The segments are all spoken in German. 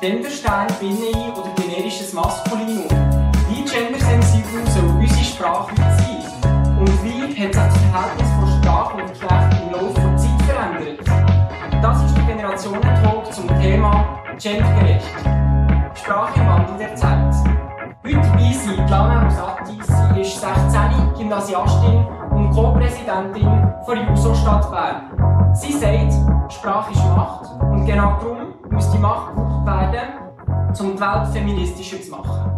Genderstern, Binne oder generisches Maskulinum. Wie gendersensibel soll unsere Sprache sein? Und wie hat sich das Verhältnis von Sprache und Geschlecht im Laufe der Zeit verändert? Das ist der Generationentalk zum Thema Gendergerecht. Sprache im Wandel der Zeit. Heute dabei sind Lana Rosati, sie ist 16, Gymnasiastin und Co-Präsidentin der JUSO Stadt Bern. Sie sagt, Sprache ist Macht und genau darum muss die Macht werden, um die Welt feministischer zu machen.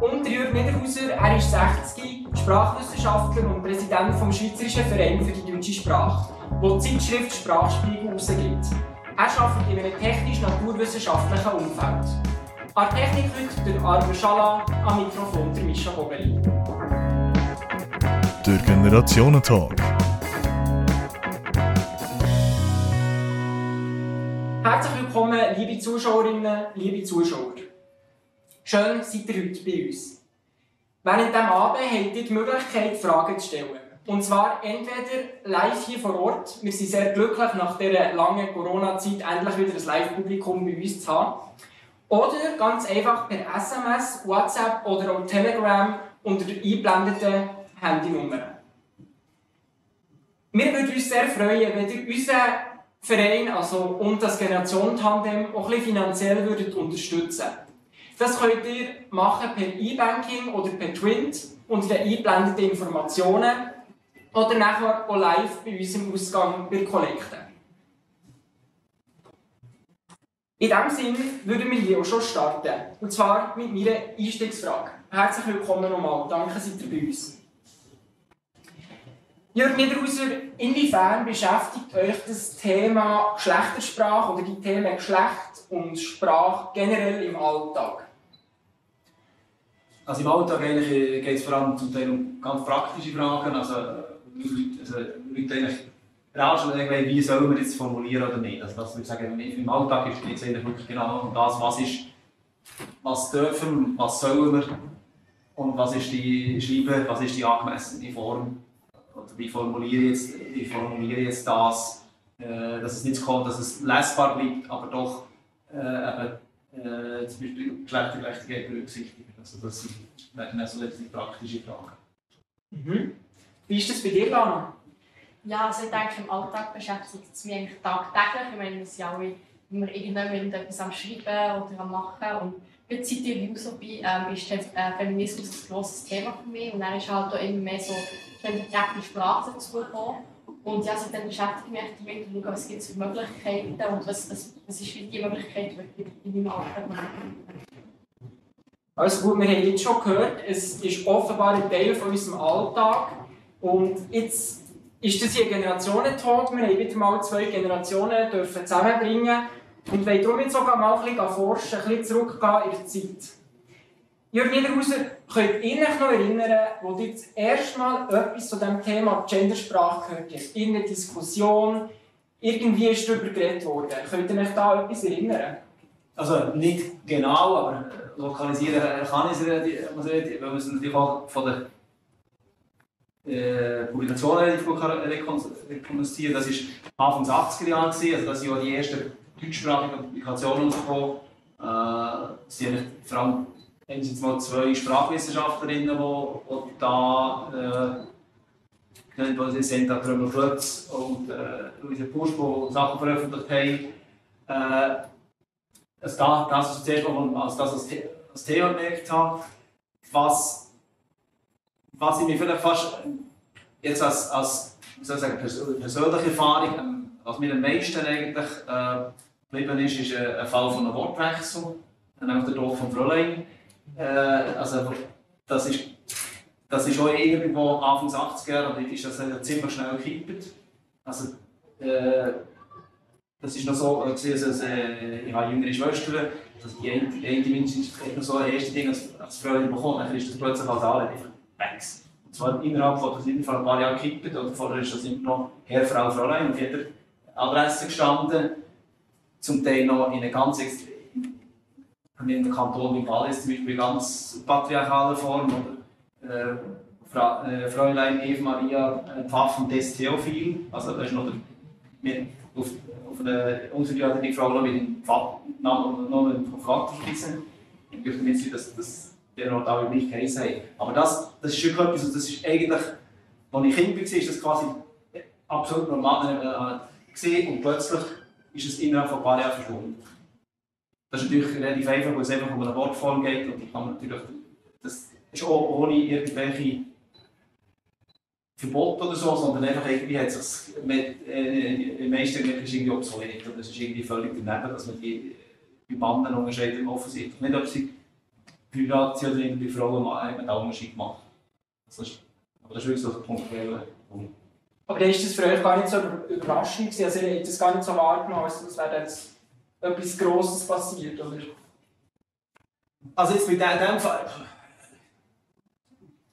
Und Jürg Niederhauser, er ist 60, Sprachwissenschaftler und Präsident vom Schweizerischen Verein für die deutsche Sprache, wo die Zeitschrift Sprachspiegel herausgibt. Er arbeitet in einem technisch-naturwissenschaftlichen Umfeld. An Technik heute der Arme Schala, am Mikrofon der Mischa Bobeli. Der Generationentalk. Herzlich willkommen, liebe Zuschauerinnen, liebe Zuschauer. Schön seid ihr heute bei uns. Während diesem Abend habt ihr die Möglichkeit, Fragen zu stellen. Und zwar entweder live hier vor Ort. Wir sind sehr glücklich, nach dieser langen Corona-Zeit endlich wieder ein Live-Publikum bei uns zu haben. Oder ganz einfach per SMS, WhatsApp oder auch Telegram unter der eingeblendeten Handynummer. Wir würden uns sehr freuen, wenn ihr unseren Verein also, und das Generationentandem auch ein finanziell würdet unterstützen Das könnt ihr machen per E-Banking oder per Twint unter den eingeblendeten Informationen oder nachher auch live bei uns im Ausgang bei Kollekten. In diesem Sinne würden wir hier auch schon starten. Und zwar mit meiner Einstiegsfrage. Herzlich willkommen nochmal. Danke, seid ihr bei uns. Jörg Niederhauser, inwiefern beschäftigt euch das Thema Geschlechtersprache oder die Themen Geschlecht und Sprache generell im Alltag? Also im Alltag geht es vor allem zum Teil um ganz praktische Fragen. Also, also Leute eigentlich wie sollen wir jetzt formulieren oder nicht. Also das würde sagen, im Alltag geht es eigentlich genau um das, was ist, was dürfen, was sollen wir und was ist die Schreiben, was ist die angemessene Form wie formuliere ich jetzt, wie formuliere jetzt das, äh, dass es nicht so kommt, dass es lesbar bleibt, aber doch äh, eben, äh, zum Beispiel Geschlechtergerechtigkeit berücksichtigt. Also das sind so letztlich praktische Fragen. Mhm. Wie ist das bei dir, Lana? Ja, also ich denke, im Alltag beschäftigt es mich eigentlich tagtäglich. Ich meine, wir sind alle immer irgendetwas am Schreiben oder am Machen. Und seit ich User bin, ähm, ist äh, Feminismus ein grosses Thema für mich. Und dann ist halt auch immer mehr so die Sprache dazu gekommen. Und ja, dann beschäftige ich mich damit und schaue, was gibt es für Möglichkeiten und was, was, was ist die Möglichkeit in meinem Alltag. Also gut, wir haben jetzt schon gehört, es ist offenbar ein Teil von unserem Alltag. Und jetzt ist das hier ein Generationentalk. Wir haben wieder mal zwei Generationen dürfen zusammenbringen und wollen darum jetzt sogar mal ein bisschen forschen, ein bisschen zurückgehen in der Zeit. Jörg Niederhauser, könnt ihr euch noch erinnern, wo ihr das erste Mal etwas zu dem Thema Gendersprache gehört habt? Irgendeine Diskussion, irgendwie ist darüber geredet worden. Könnt ihr euch da etwas erinnern? Also nicht genau, aber lokalisieren kann ich es weil man es natürlich auch von der äh, Publikationen relativ rekonstruieren Das war Anfang der 80er Jahre, also das sind ja die ersten deutschsprachigen Publikationen rausgekommen. Äh, sind vor allem haben jetzt mal zwei Sprachwissenschaftlerinnen, die, die da äh, genannt sind, Senta Trömer-Klötz und äh, Luise Pusch, die Sachen veröffentlicht haben. Äh, das, das ist das, als das als, als Thema gemerkt habe, was, was ich mir vielleicht fast jetzt als, als soll ich sagen, persönliche Erfahrung, was mir am meisten eigentlich äh, geblieben ist, ist ein, ein Fall von einem Wortwechsel, nämlich der Tod von Fräulein. Äh, also, das ist, das ist auch irgendwo Anfang 80er Jahre, ist das ziemlich schnell gekippt. Also, äh, das ist noch so, also, äh, ich habe jüngere Schwestern, also die eine, eine mindestens noch so ein erstes Ding als, als Freude bekommen, dann ist das plötzlich als alle einfach weg. Und zwar innerhalb von, das vor ein paar Jahren gekippt, oder vorher ist das immer noch Herr, Frau, Fräulein auf jeder Adresse gestanden. Zum Teil noch in einer ganz in der Kanton wie Wallis zum Beispiel ganz patriarchale Form oder äh, Fra äh, Fräulein Eva Maria äh, Pfaffen des Theophil, also das ist noch der, auf, auf eine unverheiratete Frau noch mit dem mit dem Vater verweisen. Ich möchte nicht dass, dass der Ort alle gleich geheißen haben. Aber das, das ist wirklich etwas, das ist eigentlich, als ich Kind war, ist das quasi absolut normal gesehen und plötzlich ist es innerhalb von ein paar Jahren verschwunden. Das ist natürlich relativ einfach, weil es einfach um eine Wortform geht und die kann man natürlich, das ist auch ohne irgendwelche Verbot oder so, sondern einfach irgendwie hat es mit, äh, meisten ist irgendwie obsolet oder es ist irgendwie völlig daneben, dass man die bei Banden unterscheidet offensichtlich. Nicht, ob sie Private oder irgendwie Frauen haben einen Unterschied gemacht. Das ist, aber das ist wirklich so ein punktueller Punkt. Aber dann ist das für euch gar nicht so überraschend gewesen, also ihr das gar nicht so wahrgenommen, als es wäre etwas Grosses passiert, oder? Also jetzt mit dem Fall...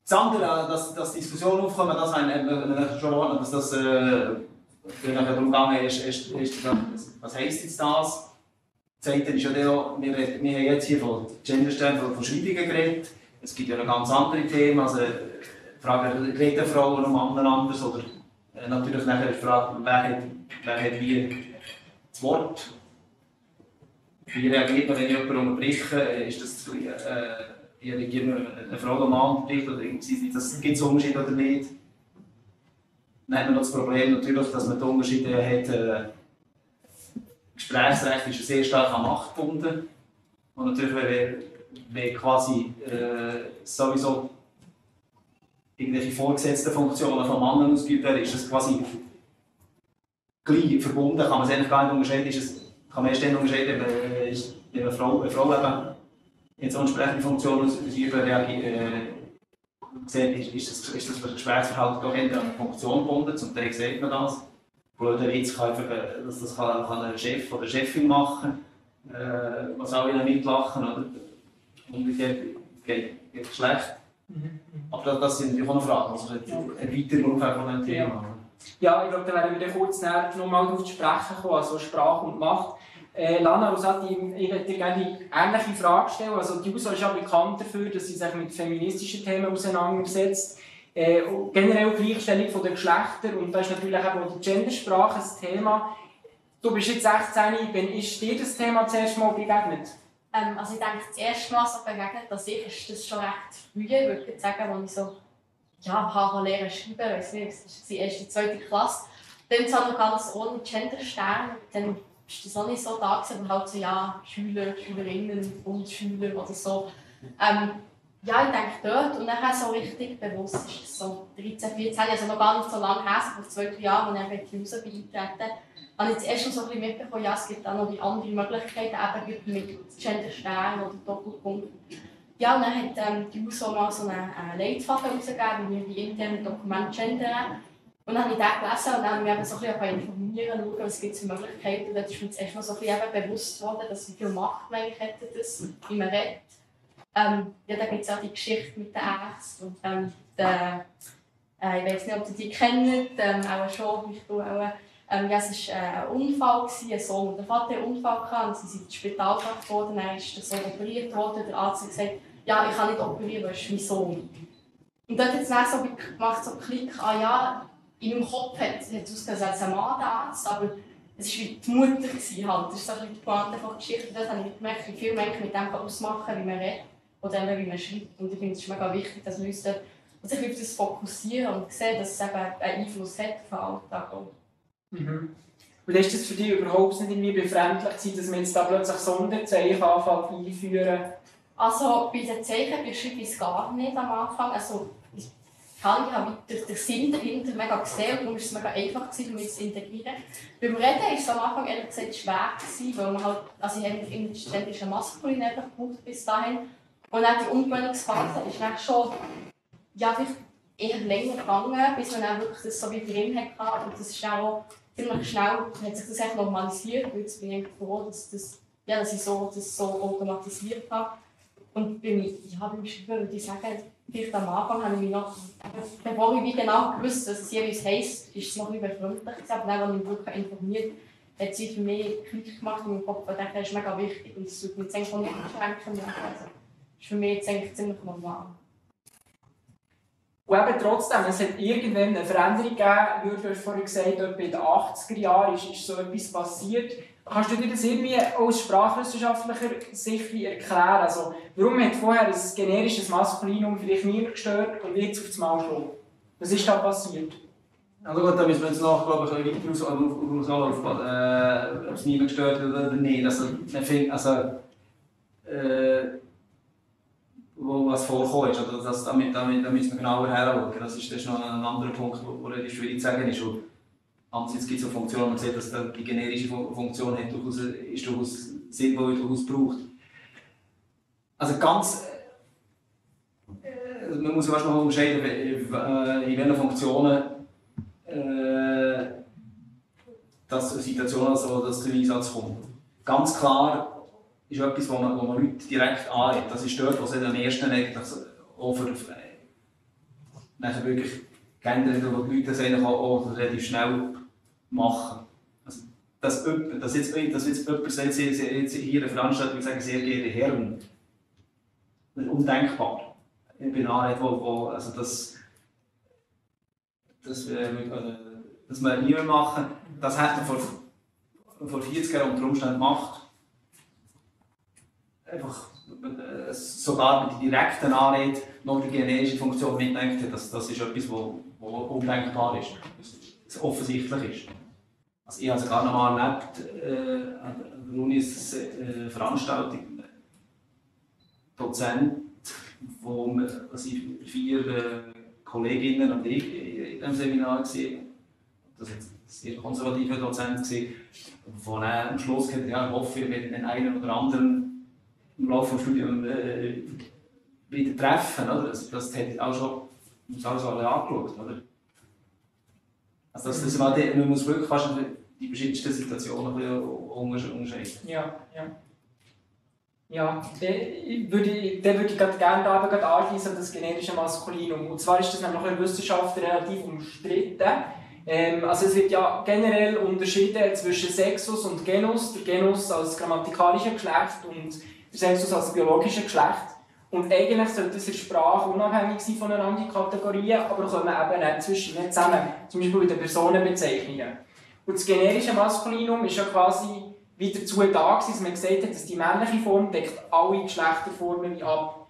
Das andere, dass, dass Diskussionen aufkommen, das haben wir schon wahrgenommen, dass das äh, darum gegangen ist, ist, ist, was heisst jetzt das? Eine ist ja auch, wir, wir haben jetzt hier von Genderstellen, von, von Schreibungen geredet. Es gibt ja noch ganz andere Themen, also die Frage, reden Frauen und Männer anders? Oder äh, natürlich nachher die Frage, wer hat, wer hat wie das Wort? Wie reagiert man, wenn jemand unterbricht? Ist das äh, reagiert eine Frau oder Mann unterbricht? Oder das, gibt es Unterschiede oder nicht? Dann hat man das Problem natürlich, dass man die Unterschiede hat. Äh, Gesprächsrecht ist sehr stark an Macht gebunden. Und natürlich, wenn, wenn quasi äh, sowieso irgendwelche vorgesetzten Funktionen von Männern ausgeübt werden, ist das quasi gleich verbunden, kann man es eigentlich gar nicht unterscheiden. Ist es, kann man erst dann unterscheiden, wenn, eine Frau, eine Frau eben jetzt so entsprechende Funktionen ausüben, äh, sieht, ist, ist, das, ist das Gesprächsverhalten doch eher an Funktion gebunden, zum Teil sieht man das blöder Witz kann einfach, äh, dass das kann, kann ein Chef oder Chefin machen, äh, was auch wieder mitlachen oder umgekehrt geht, geht schlecht. Mhm. Aber das, das sind natürlich auch noch Fragen, also eine Erweiterung von einem Thema. Ja, ich glaube, da werden wir kurz näher nochmal darauf zu sprechen kommen, also Sprache und Macht. Äh, Lana Rosati, ich würde dir gerne die ähnliche Frage stellen. Also die USA ist ja bekannt dafür, dass sie sich mit feministischen Themen auseinandersetzt. Äh, generell Gleichstellung der Geschlechter und da ist natürlich auch die Gendersprache ein Thema. Du bist jetzt 16, wann ist dir das Thema zuerst mal begegnet? Ähm, also ich denke, das erste Mal so begegnet, dass ich ist das schon recht früh, würde ich sagen, als ich so ja, habe schreiben, weiß nicht, das war die erste, zweite Klasse. Dann zwar noch ganz ohne Genderstern, dann war das auch nicht so da, aber halt so, ja, Schüler, Schülerinnen und Schüler oder so. Ähm, ja, ich denke dort. Und dann so richtig bewusst ist es so 13, 14, also noch gar nicht so lange her, vor zwei, drei Jahren, als ich in die Hause beitreten habe ich jetzt erst so ein bisschen mitbekommen, ja, es gibt auch noch die anderen Möglichkeiten, eben mit Genderstern oder Doppelpunkt. Ja, und dann hat ähm, die USO mal so einen äh, Leitfaden herausgegeben, wie wir die internen Dokumente gendern. Und dann habe ich den gelesen und dann haben wir eben so ein bisschen informieren, schauen, was gibt es für Möglichkeiten. Dann ist mir jetzt erst mal so ein bisschen bewusst geworden, dass wie viel Macht man eigentlich hätte, das, wie man redet. Ähm, ja, da gibt es auch die Geschichte mit den Ärzten. Und, ähm, der, äh, ich weiß nicht, ob ihr die kennt, ähm, auch schon, ich du auch. Ähm, ja, es war äh, ein Unfall, gewesen, ein Sohn und der Vater einen Unfall gehabt, sie sind ins Spital gebracht worden, dann ist der Sohn operiert worden, der Arzt hat gesagt, ja, ich kann nicht operieren, weil es mein Sohn. Und dort hat es dann so gemacht, so Klick, ah ja, in meinem Kopf hat es ausgesehen als ein Mann, der Arzt, aber es war wie die Mutter. Gewesen, halt. Das ist so ein bisschen die Pointe von Geschichte. Dort habe ich gemerkt, wie viel man mit dem ausmachen kann, wie man redet oder wie man schreibt. Und ich finde es mega wichtig, dass wir uns dort sich auf das fokussieren und sehen, dass es eben einen Einfluss hat auf den Alltag. Mhm. Und ist das für dich überhaupt nicht irgendwie befremdlich gewesen, dass man jetzt da plötzlich Sonderzeichen anfängt einführen? Also bei den Zeichen beschreibe ich es gar nicht am Anfang. Also, ich ja den, den Sinn dahinter mega gesehen und darum war es mega einfach, um zu integrieren. Beim Reden war es am Anfang ehrlich gesagt schwer, gewesen, weil man halt, also ich habe im ständischen Maskulin gebraucht bis dahin. Und auch die Umgewöhnungsphase ist dann schon ja, eher länger gegangen, bis man dann wirklich das so wie drin hatte. Und das ist auch ziemlich schnell, hat sich das echt normalisiert. Und jetzt bin ich froh, dass, das, ja, dass ich so, das so automatisiert habe. Und bei mir, ja, beim Schreiben würde ich sagen, vielleicht am Anfang habe ich mich noch, bevor ich wie genau gewusst dass es jeweils heisst, ist es noch nicht befreundlich Aber dann, als ich mich wirklich informiert hat sie für mich Klick gemacht in meinem Kopf. Und das ist mega wichtig und es tut mir jetzt eigentlich auch nicht einschränken. Also, ist für mich jetzt eigentlich ziemlich normal. Und eben trotzdem, es hat irgendwann eine Veränderung gegeben, wie du vorhin gesagt etwa in den 80er Jahren ist, ist so etwas passiert. Kannst du dir das irgendwie aus sprachwissenschaftlicher Sicht erklären? Also, warum hat vorher ein generisches Maskulinum vielleicht niemand gestört und jetzt auf das Mal schon? Was ist da passiert? Also gut, da müssen wir jetzt noch glaube ich, ein bisschen weiter raus, auf, auf, äh, ob es niemand gestört hat oder nicht. Also, also äh, wo was vorkommt. Oder das, damit, damit, da müssen wir genauer herschauen. Das das ist noch ein anderer Punkt, der schwierig zu sagen ist. Und andererseits gibt es auch Funktionen, man sieht, dass die generische Funktion hat durchaus, ist durchaus sinnvoll, durchaus braucht. Also ganz... Äh, man muss erstmal unterscheiden, in welchen Funktionen äh, dass Situationen also, dass zum Einsatz kommt. Ganz klar ist etwas, wo man, wo man Leute direkt anredet. Das ist dort, wo es am ersten eigentlich auch für, nachher wirklich geändert wo die Leute das eigentlich auch, auch relativ schnell machen. Also, dass, dass, jetzt, dass jetzt jemand sagt, jetzt hier eine Veranstaltung sagen, sehr geehrte Herren, undenkbar. Ich bin Anrede, wo, wo also das, das, äh, das wir nie mehr machen, das hat man vor, vor 40 Jahren unter Umständen gemacht einfach äh, sogar mit der direkten Anrede noch die generische Funktion mitdenkt, das, das ist etwas, was undenkbar ist, das offensichtlich ist. Also ich habe es noch mal erlebt, äh, an der Uni eine Veranstaltung, Dozent, wo wir, also vier äh, Kolleginnen und ich in diesem Seminar gesehen das war ein sehr konservativer Dozent, der am Schluss gesagt ja, ich hoffe, wir werden den einen oder anderen im Laufe des Studiums äh, wieder treffen. Oder? Das, das hat auch schon das alles alle angeschaut. Oder? Also das, das mal, man muss wirklich fast die verschiedensten Situationen ein bisschen unterscheiden. Ja, ja. Ja, dann würde dann würde ich gerne da anschließen an das generische Maskulinum. Und zwar ist das nämlich in der Wissenschaft relativ umstritten. Ähm, also es wird ja generell unterschieden zwischen Sexus und Genus. Der Genus als grammatikalischer Geschlecht und der Sexus als biologisches Geschlecht. Und eigentlich sollte es in der Sprache unabhängig sein voneinander, die Kategorien, aber kommen eben nicht zwischen ihnen zusammen. Zum Beispiel in den Personenbezeichnungen. Und das generische Maskulinum ist ja quasi wieder dazu da, dass man gesagt hat, dass die männliche Form deckt alle Geschlechterformen ab.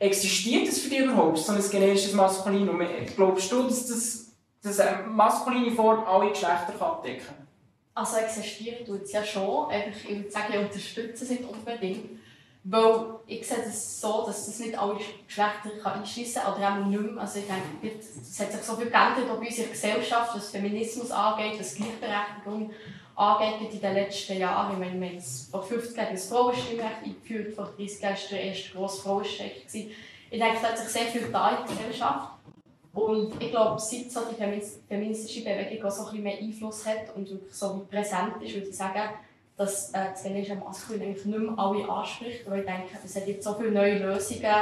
Existiert es für dich überhaupt, so ein generisches Maskulinum? Glaubst du, dass, das, dass eine maskuline Form alle Geschlechter abdecken kann? Also existieren tut es ja schon. Ich würde sagen, ich unterstütze es nicht unbedingt. Weil ich sehe es so, dass das nicht alle Geschlechter einschließen kann, oder auch nicht mehr. Also ich denke, es hat sich so viel geändert auch bei unserer Gesellschaft, was Feminismus angeht, was Gleichberechtigung angeht in den letzten Jahren. Ich meine, wir haben vor 50 Jahren das Frauenstimmrecht eingeführt, vor 30 Jahren war der erste grosse Frauenstreik. Ich denke, es hat sich sehr viel da in der Gesellschaft. Und ich glaube, seit so die feministische Bewegung auch so ein bisschen mehr Einfluss hat und so präsent ist, würde ich sagen, dass äh, das generische Maskulin eigentlich nicht mehr alle anspricht. Weil ich denke, es hat jetzt so viele neue Lösungen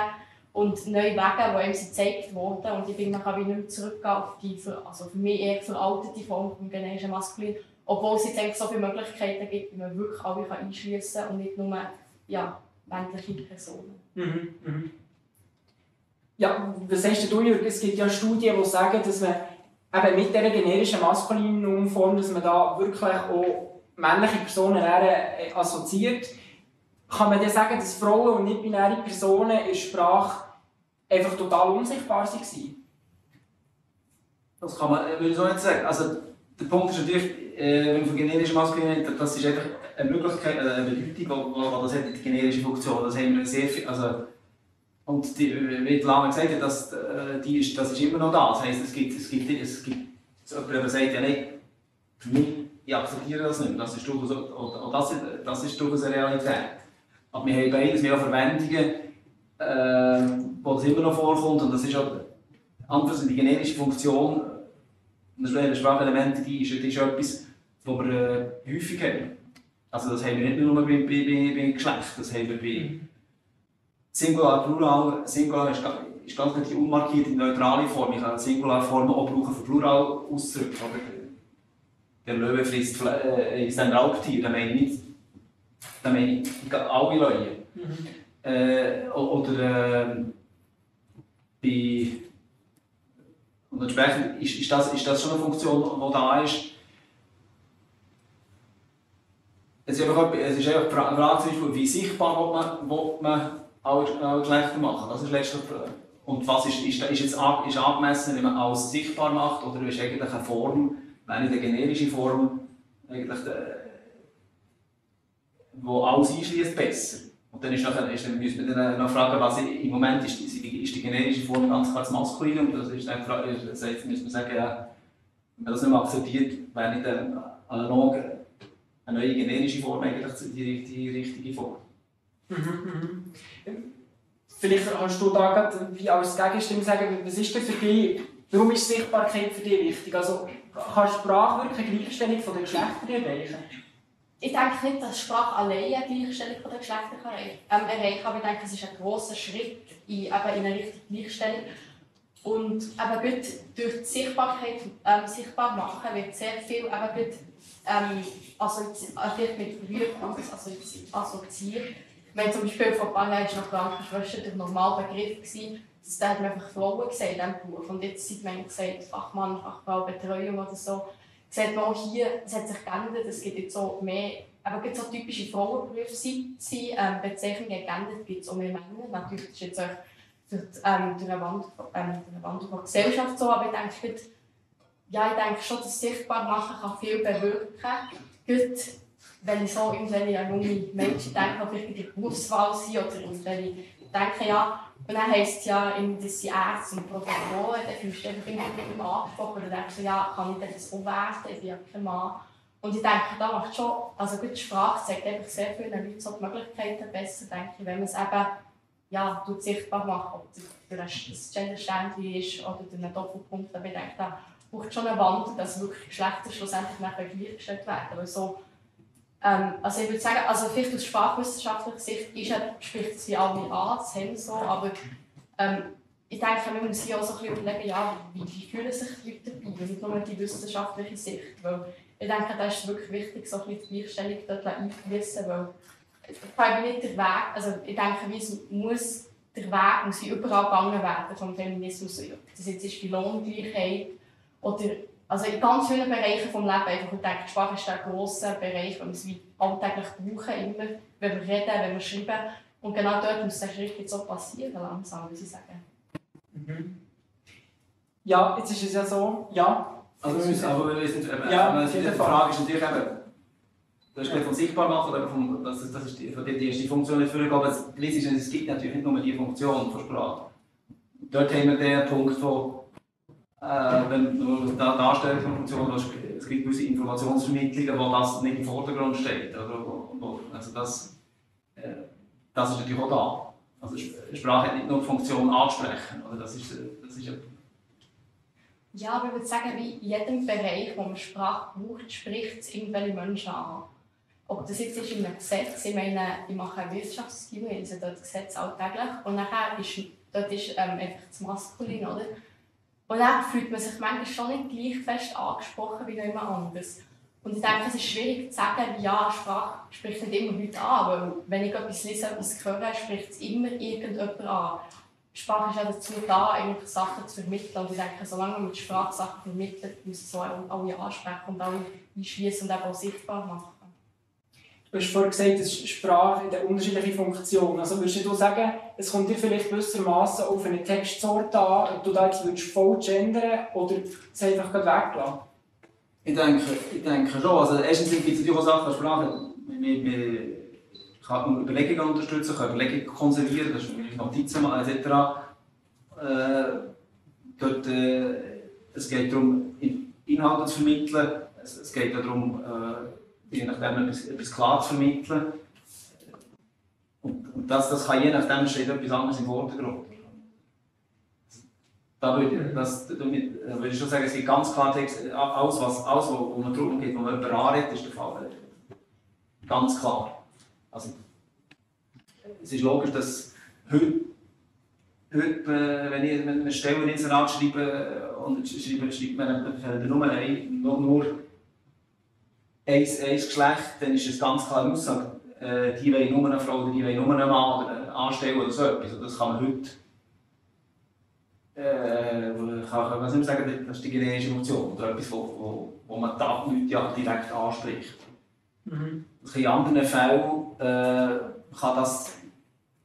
und neue Wege, die einem gezeigt wurden. Und ich bin man kann nicht mehr zurückgehen auf die also für mich eher veraltete Form des generischen Maskulin. Obwohl es jetzt eigentlich so viele Möglichkeiten gibt, wie man wirklich alle einschließen kann und nicht nur ja, männliche Personen. Mhm, mhm. Ja, was sagst du, Jürgen? Es gibt ja Studien, die sagen, dass man eben mit dieser generischen maskulinen Form, dass man da wirklich auch männliche Personen äh, assoziiert. Kann man dann sagen, dass Frauen und nicht-binäre Personen in Sprache einfach total unsichtbar waren? Das kann man, äh, würde ich so nicht sagen. Also, der Punkt ist natürlich, äh, wenn man von generischer Maskulinität, das ist einfach eine Möglichkeit, eine Bedeutung, die das hat, die generische Funktion. Das haben wir sehr viel, also und die, wie Lana gesagt hat, das, die ist, das ist immer noch da. Das heisst, es gibt, es gibt, es gibt jemand, der sagt, ja, nein, für mich, ich akzeptiere das nicht. Das ist durchaus, und das, das ist durchaus eine Realität. Aber wir haben beides, wir haben Verwendungen, äh, wo das immer noch vorkommt. Und das ist auch, anders die generische Funktion, das Sprachelement, die ist, die ist etwas, das wir äh, häufig haben. Also das haben wir nicht nur bei, bei, bei, bei Geschlecht, das haben wir bei Singular, Plural, Singular ist, ist ganz nicht die unmarkierte, neutrale Form. Ich kann Singularformen auch brauchen für Plural auszudrücken. Der Löwe frisst äh, ist ein Raubtier, da meine ich nicht, da meine ich alle Leute. Mhm. Äh, oder äh, bei Und entsprechend ist, ist, das, ist das schon eine Funktion, die da ist. Es ist einfach, es ist einfach die Frage, wie sichtbar will man, will man alle, alle Geschlechter machen. Das ist letztlich und was ist, ist, ist jetzt ist angemessen, wenn man alles sichtbar macht, oder ist eigentlich eine Form, wenn nicht eine generische Form, eigentlich die, wo alles einschließt, besser? Und dann, ist nachher, ist, dann müssen wir dann noch fragen, was im Moment ist, ist, die, ist die generische Form ganz klar das Maskuline. Und das ist dann das heißt, müssen wir sagen, ja, wenn man das nicht mehr akzeptiert, wäre nicht analog eine neue generische Form eigentlich die, die richtige Form. Mhm, mhm. Vielleicht kannst du da gerade wie als Gegenstimme sagen, was ist denn für dich, warum ist Sichtbarkeit für dich wichtig? Also kann Sprache wirklich eine Gleichstellung der Geschlechter erreichen? Ich denke nicht, dass Sprache allein eine Gleichstellung der Geschlechter ähm, erreichen kann, aber ich denke, es ist ein grosser Schritt in, eben in eine Richtung Gleichstellung. Und eben gut, durch die Sichtbarkeit ähm, sichtbar machen wird sehr viel eben gut, ähm, assozi äh, mit Berührung assoziiert. Wenn zum Beispiel vor ein paar Jahren noch Krankenschwester der normale Begriff war, dass da hat man einfach Frauen gesehen in diesem Beruf. Und jetzt sieht man gesagt, Fachmann, Fachfrau, Betreuung oder so sieht man auch hier, es hat sich geändert, es gibt jetzt so mehr, aber gibt so typische Frauenberufe sind, ähm, Bezeichnungen geändert, gibt es auch mehr Männer. Natürlich ist jetzt auch durch, ähm, durch, eine Wand, ähm, durch Wandel der Gesellschaft so, aber ich denke, ja, ich denke schon, das sichtbar machen kann viel bewirken. Gut, wenn ich so irgendwelche junge Menschen denke, die vielleicht in der Berufswahl sind oder irgendwelche denken, ja, und dann heisst es ja, dass sie Ärzte und Protokolle, dann fühlst du dich irgendwie angesprochen und denkst du, ja, kann ich das umwerten, ich bin ja kein Mann. Und ich denke, da macht schon, also gut, die Sprache zeigt einfach sehr vielen Leuten so die Möglichkeiten besser, denke ich, wenn man es eben ja, sichtbar macht, ob das Gender-Ständchen ist oder einen Doppelpunkt, aber ich denke, da braucht schon einen Wandel, dass wirklich Geschlechter schlussendlich nachher gleichgestellt werden. Weil so, ähm, also ich würde sagen, also vielleicht aus sprachwissenschaftlicher Sicht ist spricht es wie alle an, das haben so, aber ähm, ich denke, man muss hier auch so ein überlegen, ja, wie, wie fühlen sich die Leute dabei, nicht nur die wissenschaftliche Sicht, weil ich denke, da ist wirklich wichtig, so ein die Gleichstellung dort einfließen, weil ich nicht der Weg, also ich denke, wie es muss, der Weg muss überall gegangen werden vom Feminismus, das jetzt ist die Lohngleichheit oder also in ganz vielen Bereichen des Lebens. Einfach, ich denke, die Sprache ist ein grosser Bereich, den wir alltäglich brauchen, immer, wenn wir reden, wenn wir schreiben. Und genau dort muss der Schritt jetzt so passieren, langsam, würde ich sagen. Mhm. Ja, jetzt ist es ja so, ja. Also, wir müssen, aber wir wissen, eben, ja, die Frage ist natürlich eben, das ist von sichtbar machen, oder vom, das, das ist die, die erste Funktion dafür, aber es, es gibt natürlich nicht nur die Funktion von Sprache. Dort haben wir den Punkt, wo äh, wenn da Darstellung von Funktionen hast, es gibt gewisse Informationsvermittlungen, wo das nicht im Vordergrund steht. Oder? Also das, äh, das ist natürlich auch da. Also Sprache hat nicht nur die Funktion ansprechen. Oder? Das ist, das ist ja, aber ich würde sagen, in jedem Bereich, wo man Sprache braucht, spricht es irgendwelche Menschen an. Ob das jetzt ist in einem Gesetz, ich meine, ich mache ein Wissenschaftsgymnasium, lese dort Gesetz alltäglich und nachher ist dort ist ähm, einfach das Maskulin, oder? Und dann fühlt man sich manchmal schon nicht gleich fest angesprochen wie jemand anderes. Und ich denke, es ist schwierig zu sagen, ja, Sprache spricht nicht immer Leute an, weil wenn ich etwas lese, etwas höre, spricht es immer irgendjemand an. Sprache ist ja dazu da, eigentlich Sachen zu vermitteln. Und ich denke, solange man mit Sprache Sachen vermittelt, muss es so alle ansprechen und alle einschließen und auch sichtbar machen. Du hast vorhin gesagt, dass Sprache in der unterschiedlichen Funktionen. Also würdest du sagen, es kommt dir vielleicht gewissermaßen auf eine Textsorte an, ob du da jetzt voll gendern oder es einfach weglassen? Ich denke, ich denke schon. Also erstens gibt es natürlich auch Sachen, Sprache, wir, wir kann Überlegungen unterstützen, kann Überlegungen konservieren, das ist Notizen machen etc. Äh, dort, äh, es geht darum, Inhalte zu vermitteln, es, es geht darum, äh, je nachdem etwas, etwas klar zu vermitteln. Und, und das, das kann je nachdem steht etwas anderes im Vordergrund. Da würde, das, damit, würde ich schon sagen, es gibt ganz klar Text, alles, was, alles wo, wo man darum geht, wo man jemanden anredet, ist der Fall. Ganz klar. Also, es ist logisch, dass heute, heute äh, wenn ich eine Stelle ins Rat schreibe, und schreibe, schreibt man nur, nur ein, ein Geschlecht, dann ist es ganz klar eine Aussage, äh, die wollen nur eine Frau oder die wollen nur einen Mann anstellen oder so etwas. Und das kann man heute äh, ich kann, nicht mehr sagen, das ist die generische Emotion oder etwas, wo, wo, wo man die Leute ja direkt anspricht. Mhm. In anderen Fällen äh, kann das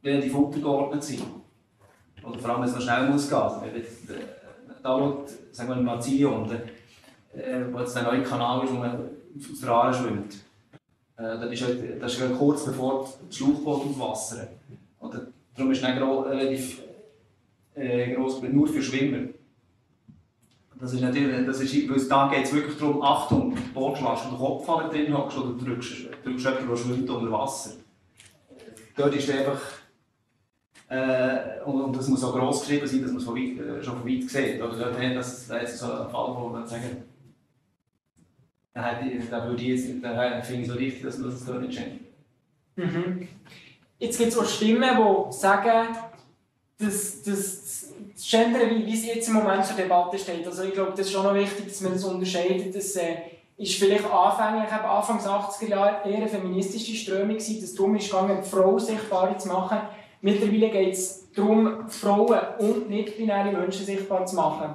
relativ untergeordnet sein. Oder vor allem, wenn es noch schnell muss gehen. Also, wenn äh, da schaut, sagen wir mal Zion, äh, wo jetzt der neue Kanal ist, wo man aus der Aare schwimmt. Äh, das, ist, das ist kurz bevor das Schlauchboot aufwassern. Oder, darum ist es relativ äh, gross, nur für Schwimmer. Das ist natürlich, das ist, weil da geht es wirklich darum, Achtung, Bootschlag, du Kopf drin hockst oder drückst, drückst jemanden, der schwimmt unter Wasser. Dort ist einfach, äh, und, und das muss auch gross geschrieben sein, dass man es äh, schon von weit sieht. Oder dort, das, das ist so ein Fall, wo man sagen, Mhm. Jetzt gibt es auch Stimmen, die sagen, dass, dass das Gender, wie, es jetzt im Moment zur Debatte steht, also ich glaube, das ist schon noch wichtig, dass man das unterscheidet. Das äh, ist vielleicht anfänglich, eben Anfangs 80er Jahre eher eine feministische Strömung gewesen, dass es darum ist gegangen, die Frau sichtbar zu machen. Mittlerweile geht es darum, Frauen und nicht-binäre Menschen sichtbar zu machen.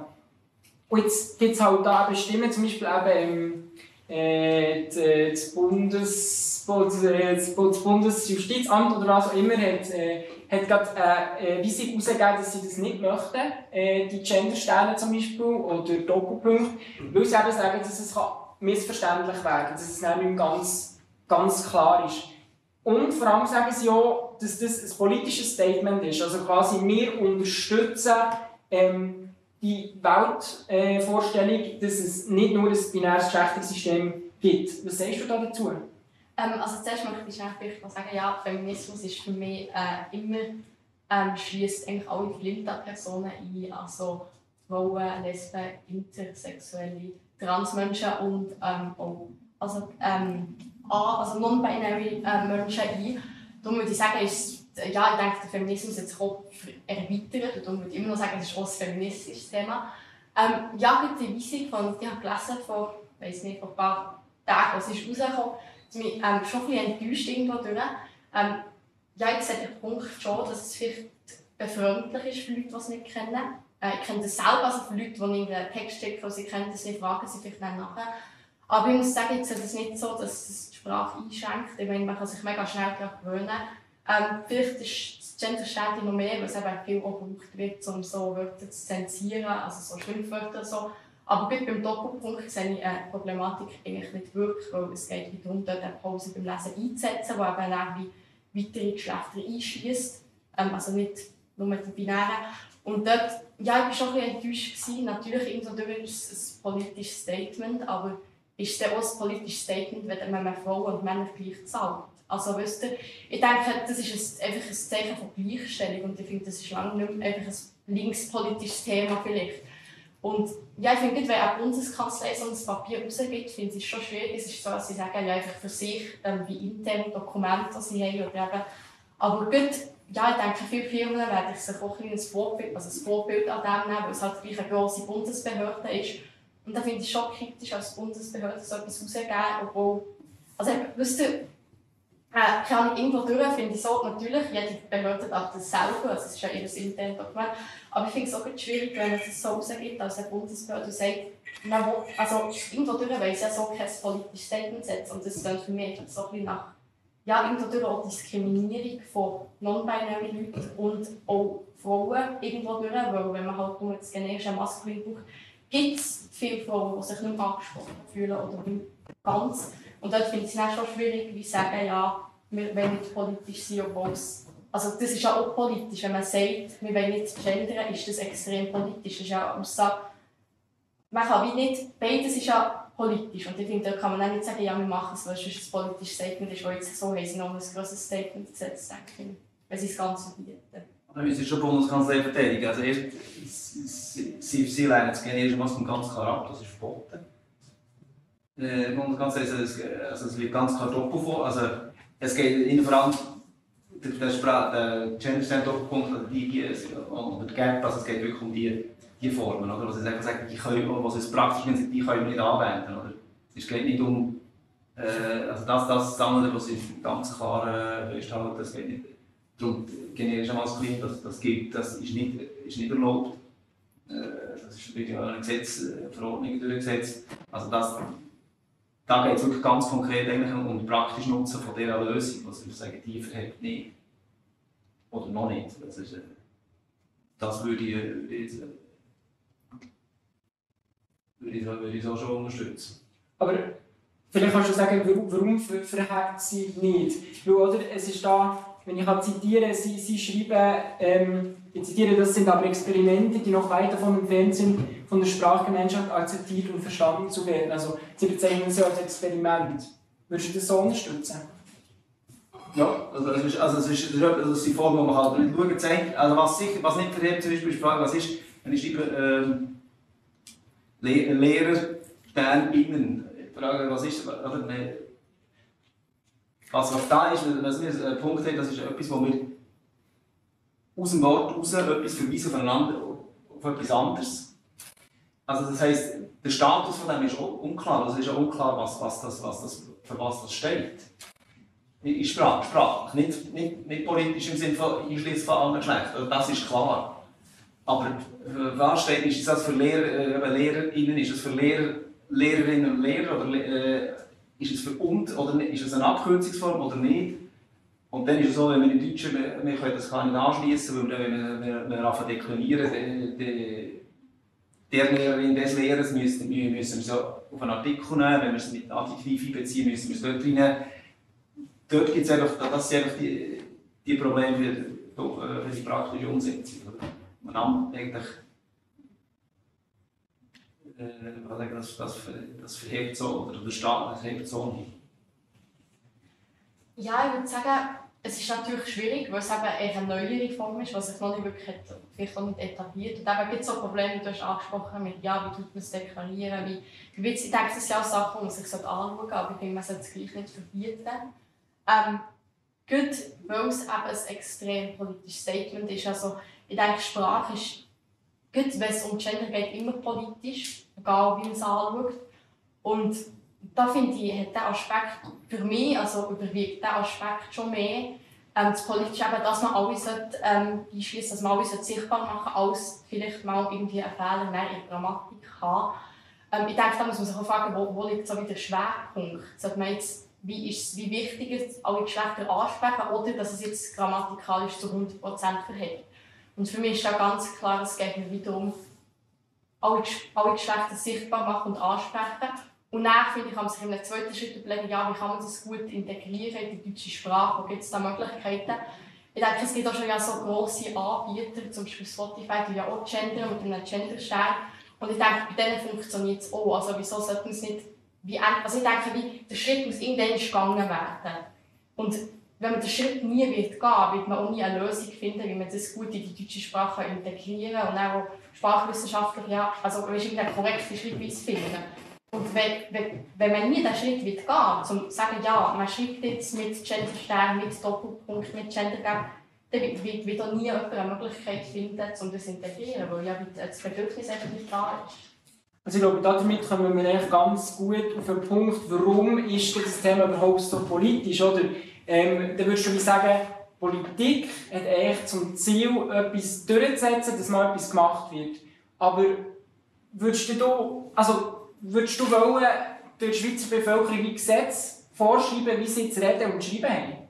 Und jetzt gibt es halt da eben Stimmen, zum Beispiel eben äh, das, Bundes, das Bundesjustizamt oder was auch immer hat, äh, hat gerade äh, Weisung herausgegeben, dass sie das nicht möchten, äh, die Genderstellen zum Beispiel oder Doppelpunkte, weil sie eben sagen, dass es missverständlich werden kann, dass es nicht ganz, ganz klar ist. Und vor allem sagen sie auch, dass das ein politisches Statement ist. Also quasi, wir unterstützen ähm, die Weltvorstellung, äh, dass es nicht nur ein binäres Geschlechtssystem gibt. Was sagst du da dazu? Ähm, also zuerst möchte ich vielleicht mal sagen, ja, Feminismus ist für mich äh, immer ähm, schließt eigentlich alle Flinta-Personen ein, also Frauen, Lesben, Intersexuelle, Transmenschen und ähm, auch also, ähm, also non-binary äh, Menschen ein. Darum würde ich sagen, ist, ja, ich denke, der Feminismus hat sich auch erweitert und darum würde ich immer noch sagen, es ist auch ein feministisches Thema. Ähm, ja, die Weisung, von, die habe gelesen vor, weiß nicht, vor ein paar Tagen, was ist rausgekommen, mich ähm, schon ein bisschen enttäuscht irgendwo durch. Ähm, ja, ich sehe den Punkt schon, dass es vielleicht befremdlich ist für Leute, die es nicht kennen. Äh, ich kenne das selber, also für Leute, die einen Text schicken, die sie kennen, das nicht fragen sie vielleicht dann nachher. Aber ich muss sagen, jetzt ist es nicht so, dass es die Sprache einschränkt. Ich meine, man kann sich mega schnell daran gewöhnen. Ähm, vielleicht ist das Gender steht noch mehr, weil es eben viel auch gebraucht wird, um so Wörter zu zensieren, also so Schimpfwörter so. Aber beim Doppelpunkt sehe ich eine Problematik eigentlich nicht wirklich, weil es geht darum, dort eine Pause beim Lesen einzusetzen, die eben auch wie weitere Geschlechter einschließt. Ähm, also nicht nur die Binären. Und dort, ja, ich war schon ein bisschen enttäuscht. Natürlich, ist es ein politisches Statement, aber ist es auch ein politisches Statement, wenn man Frauen und Männer gleich zahlt? Also, weißt du, ich denke, das ist ein, einfach ein Zeichen von Gleichstellung und ich finde, das ist lange nicht mehr einfach ein linkspolitisches Thema vielleicht. Und ja, ich finde, wenn eine Bundeskanzlei so ein Papier rausgibt, finde ich es schon schwierig. Es ist so, dass sie sagen, ja, einfach für sich, ähm, wie interne Dokumente sie haben. Oder eben. Aber gut, ja, ich denke, viele Firmen werden sich auch ein, Vorbild, also ein Vorbild an dem nehmen, weil es halt gleich eine grosse Bundesbehörde ist. Und da finde ich es schon kritisch, als Bundesbehörde so etwas rauszugeben, obwohl, also, wisst ihr, äh, kann ich irgendwo durch, finde ich so, natürlich, jede Behörde darf das selber, also es ist ja ihr internes Dokument, aber ich finde es auch schwierig, wenn es so rausgibt als eine Bundesbehörde und sagt, man will, also irgendwo durch weil es ja so kein politisches Statement setzt und das dann für mich so ein bisschen nach, ja, irgendwo durch auch Diskriminierung von non-binary Leuten und auch Frauen irgendwo durch, weil wenn man halt nur das generische Maskulin braucht, gibt es viele Frauen, die sich nicht angesprochen fühlen oder nicht ganz. Und dort finde ich es schon schwierig, wie sagen, ja, wir wollen nicht politisch sein, obwohl es also das ist ja auch politisch, wenn man sagt, wir wollen nicht gendern, ist das extrem politisch. Das ist ja eine Aussage, man kann wie nicht, beides ist ja politisch und ich finde, da kann man auch nicht sagen, ja, wir machen es, weil es ein politisches Statement ist, weil jetzt so haben sie noch ein grosses Statement gesetzt, denke ich, weil sie das Ganze verbieten. Da müssen schon Bundeskanzlei verteidigen. Also erst, sie, sie, sie lehnen das generische Masken ganz klar ab, das ist verboten. Äh, Bundeskanzlei, also es, also es liegt ganz klar doppelt vor. Also es geht in vor allem der, der, der Gender Standpunkt, also die, die, oder der Gap, also es geht wirklich um die, die Formen, oder? Was sie einfach sagen, die können, was es praktisch sind, die können wir nicht anwenden, oder? Es geht nicht um, äh, also das, das ist das was ich ganz klar äh, festhalte, das geht nicht. Darum generischer Maskulin, das, das, gibt, das ist, nicht, ist nicht erlaubt. Äh, das ist natürlich auch Gesetz, eine Verordnung durchgesetzt. Also das, da geht es wirklich ganz konkret eigentlich um den praktischen Nutzen von dieser Lösung. Also ich sage, tiefer hat nicht. Oder noch nicht. Das, ist, äh, das würde ich, würde ich, würde ich, würde ich so schon unterstützen. Aber vielleicht kannst du sagen, warum verhält sie nicht? Weil, oder, es ist da, wenn ich kann zitieren sie, sie schreiben, ähm, ich zitiere, das sind aber Experimente, die noch weit davon entfernt sind, von der Sprachgemeinschaft akzeptiert und verstanden zu werden. Also sie bezeichnen sie als Experiment. Würdest du das so unterstützen? Ja, also es ist, also es ist, also es ist die Form, die man halt schauen zeigt. Also was, sicher, was nicht verhebt, zum Beispiel die Frage, was ist, wenn ich schreibe, ähm, Le Lehrer, Stern, Innen. Frage, was ist, oder, ne, was, was da ist, was wir einen Punkt haben, das ist etwas, wo wir aus dem Wort raus etwas verweisen aufeinander, auf etwas anderes. Also das heisst, der Status von dem ist unklar. Also es ist auch unklar, was, was das, was das, für was das steht. In Sprache, Sprache. Nicht, nicht, nicht politisch im Sinne von Einschluss von allen Geschlechtern. Also das ist klar. Aber was steht, ist das für Lehrer, äh, LehrerInnen, ist es für Lehrer, Lehrerinnen und Lehrer oder äh, ist es und oder ist es eine Abkürzungsform oder nicht? Und dann ist es so, wenn wir in Deutschen, wir, wir können das gar nicht anschließen, weil wenn wir, wir, wir anfangen deklinieren, die, die, der Lehrerin des Lehrers müssen, wir müssen so auf einen Artikel nehmen, wenn wir es mit Adjektiv einbeziehen, müssen wir es dort reinnehmen. Dort gibt es einfach, das sind einfach die, die Probleme für, für die praktische Umsetzung. Man eigentlich äh, das, das, das verhebt so, oder der Staat das hebt so nicht. Ja, ich würde sagen, es ist natürlich schwierig, weil es eben eine neuere Form ist, was sich noch nicht wirklich vielleicht auch nicht etabliert. Und eben gibt es so Probleme, wie du hast angesprochen mit, ja, wie tut man es deklarieren, wie, ich denke, das sind auch Sachen, die man sich anschauen sollte, aber ich denke, man sollte es gleich nicht verbieten. Ähm, gut, weil es eben ein extrem politisches Statement ist. Also, ich denke, Sprache ist, gut, wenn es um Gender geht, immer politisch, egal wie man es anschaut. Und da finde ich, hat der Aspekt für mich, also überwiegt der Aspekt schon mehr, ähm, das Politische eben, dass man alle sollte, ähm, einschließen, dass man alle sichtbar machen als vielleicht mal irgendwie einen Fehler in der Grammatik haben. Ähm, ich denke, da muss man sich auch fragen, wo, wo liegt so wieder der Schwerpunkt? Sollte man jetzt, wie, ist, wie wichtig ist alle Geschlechter ansprechen oder dass es jetzt grammatikalisch zu 100% verhält? Und für mich ist da ganz klar, es geht mir wiederum alle, alle Geschlechter sichtbar machen und ansprechen und dann finde ich, kann man sich in einem zweiten Schritt überlegen, ja, wie kann man das gut integrieren in die deutsche Sprache, wo gibt es da Möglichkeiten. Ich denke, es gibt auch schon ja so grosse Anbieter, zum Beispiel Spotify, die ja auch Gender mit einem Gender-Stern. Und ich denke, bei denen funktioniert es auch. Also wieso sollten es nicht, wie, also ich denke, wie, der Schritt muss irgendwann gegangen werden. Und wenn man den Schritt nie wird gehen, wird man auch nie eine Lösung finden, wie man das gut in die deutsche Sprache integrieren und auch sprachwissenschaftlich, ja, also einen korrekten Schrittweise finden. Und wenn, wenn, wenn man nie den Schritt wird gehen um zu sagen, ja, man schreibt jetzt mit Genderstern, mit Doppelpunkt, mit Gendergap, dann wird, wird, wird auch nie jemand eine Möglichkeit finden, um das zu integrieren, weil ja das Bedürfnis einfach nicht da ist. Also ich glaube, damit kommen wir eigentlich ganz gut auf den Punkt, warum ist das Thema überhaupt so politisch, oder? Ähm, dann würdest du sagen, Politik hat eigentlich zum Ziel, etwas durchzusetzen, dass mal etwas gemacht wird. Aber würdest du, also würdest du wollen, der Schweizer Bevölkerung wie Gesetze vorschreiben, wie sie zu reden und zu schreiben haben?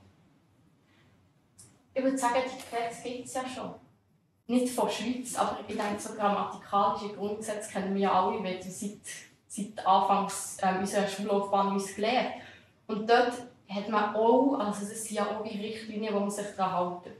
Ich würde sagen, die Gesetze gibt es ja schon. Nicht von der Schweiz, aber ich denke, so grammatikalische Grundsätze kennen wir alle, weil wir seit, seit Anfangs äh, unserer Schullaufbahn uns gelernt. Und dort hat man auch, also das sind ja auch die Richtlinien, wo man sich daran hält.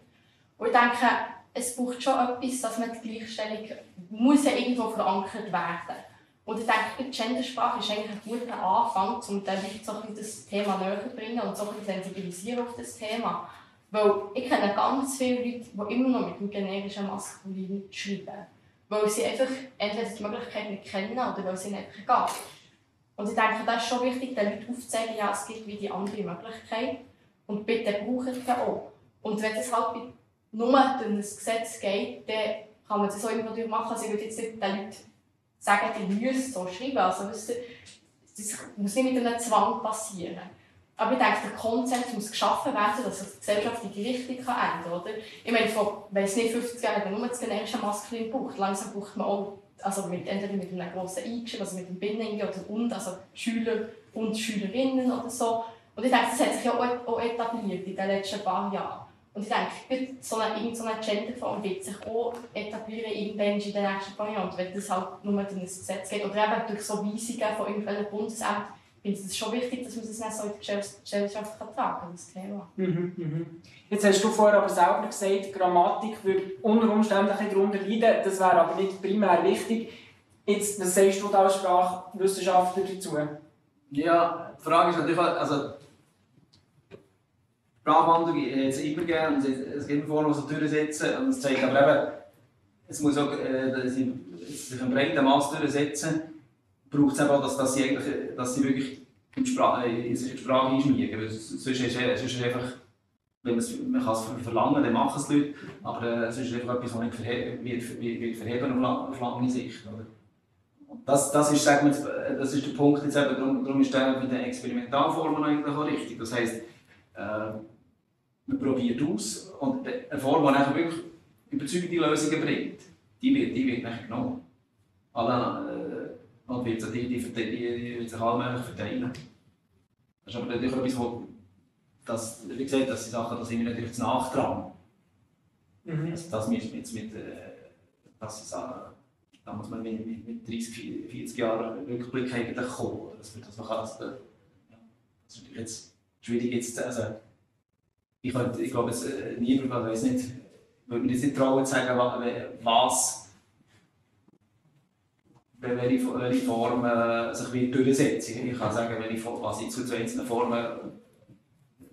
Und ich denke, es braucht schon etwas, dass man die Gleichstellung muss ja irgendwo verankert werden und ich denke, die Gendersprache ist eigentlich ein guter Anfang, um Leuten so ein das Thema näher zu bringen und so ein sensibilisieren auf das Thema. Weil ich kenne ganz viele Leute, die immer noch mit dem generischen Maskulin schreiben. Weil sie einfach entweder die Möglichkeit nicht kennen oder weil sie nicht gehen. Und ich denke, das ist schon wichtig, den Leuten aufzuzeigen, ja, es gibt wie die andere Möglichkeit. Und bitte brauchen sie auch. Und wenn es halt nur durch ein Gesetz geht, dann kann man das auch immer machen. Also ich würde jetzt nicht den Leuten sagen, die müssen so schreiben. Also, weißt du, das muss nicht mit einem Zwang passieren. Aber ich denke, der Konsens muss geschaffen werden, dass sich die Gesellschaft in die Richtung ändern kann. Ich meine, vor weiss nicht, 50 Jahren hat man nur das generische Maskulin gebraucht. Langsam braucht man auch, also mit, entweder mit einem grossen Eingeschrieben, also mit dem Binnen oder und, also Schüler und Schülerinnen oder so. Und ich denke, das hat sich ja auch etabliert in den letzten paar Jahren. Und ich denke, so eine, so eine Genderform wird sich auch etablieren irgendwann in den nächsten paar Jahren. Wenn das halt nur durch ein Gesetz geht oder eben durch so Weisungen von irgendwelchen Bundesämtern, finde es schon wichtig, dass man das nicht so in die Gesellschaft tragen kann, das Thema. Mhm, mhm. Jetzt hast du vorher aber selber gesagt, Grammatik würde unter Umständen darunter leiden, das wäre aber nicht primär wichtig. Jetzt, was sagst du als Sprachwissenschaftler dazu? Ja, die Frage ist natürlich, also Sprachwandlung hat es immer gegeben und es gibt Formen, die so durchsetzen und es zeigt aber eben, es muss auch äh, sich im breiten Maß durchsetzen braucht es auch, dass, dass, sie eigentlich, dass sie wirklich in die Sprache, in die Sprache einschmiegen. Weil sonst ist, einfach, wenn man kann es verlangen, dann machen es Leute, aber äh, sonst ist es einfach etwas, das nicht verhe wird, wird verheben auf lange Sicht. Oder? Das, das, ist, sagen wir, das ist der Punkt, jetzt eben, darum, darum ist der mit den Experimentalformen eigentlich auch richtig. Das heisst, äh, man probiert aus und eine Form, die nachher wirklich überzeugende Lösungen bringt, die wird, die wird nachher genommen. Alle, äh, und wird die, die, die, die sich allmählich verteilen. Das ist aber natürlich etwas, wo, das, wie gesagt, das sind Sachen, da sind wir natürlich zu Nachtrag. Mhm. Also das mit, mit, mit äh, das ist, da muss man mit, mit, mit 30, 40 Jahren Rückblick eigentlich kommen. Dass, dass man kann, das, ja, das ist natürlich jetzt schwierig jetzt, also ich, ich glaube, es, äh, niemand weiß nicht, würde mir jetzt nicht trauen zu sagen, was welche, welche Form äh, sich wird durchsetzen. Ich kann sagen, welche, was ich zu einzelnen Formen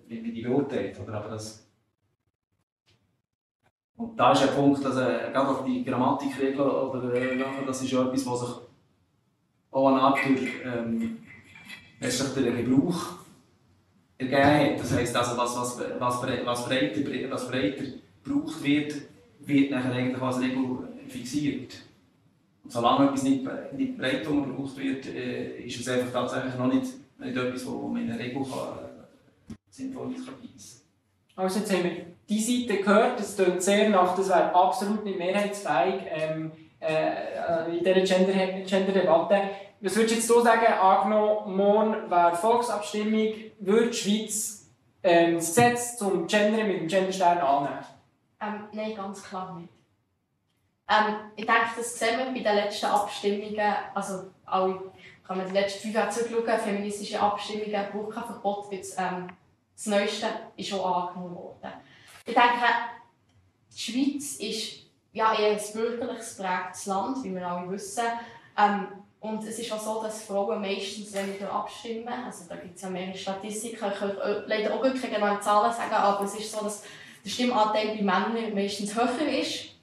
wie die beurteilt. Aber das, und da ist ein Punkt, dass äh, gerade auf die Grammatikregeln oder äh, das ist ja etwas, was sich auch eine Art durch, ähm, Gebrauch ergeben hat. Das heisst also, was, was, was, was, breiter, was breiter gebraucht wird, wird nachher eigentlich als Regel fixiert solange etwas nicht, nicht breit umgebraucht wird, äh, ist es einfach tatsächlich noch nicht, nicht etwas, wo man in der Regel kann, äh, sinnvoll beißen kann. Also jetzt haben wir die Seite gehört, das klingt sehr nach, das wäre absolut nicht mehrheitsfähig ähm, äh, in dieser Gender-Debatte. Gender Was würdest du jetzt so sagen, angenommen, morgen wäre Volksabstimmung, würde die Schweiz ähm, das Gesetz zum Gendern mit dem Genderstern annehmen? Ähm, nein, ganz klar nicht. Ähm, ich denke, das sehen wir bei den letzten Abstimmungen, also alle, kann man die letzten fünf Jahre zurückschauen, feministische Abstimmungen, Burka-Verbot, ähm, das Neueste ist schon angenommen worden. Ich denke, die Schweiz ist ja eher ein bürgerliches geprägtes Land, wie wir alle wissen. Ähm, und es ist auch so, dass Frauen meistens weniger abstimmen. Also da gibt es ja mehrere Statistiken. Ich kann leider auch keine genauen Zahlen sagen, aber es ist so, dass der Stimmanteil bei Männern meistens höher ist.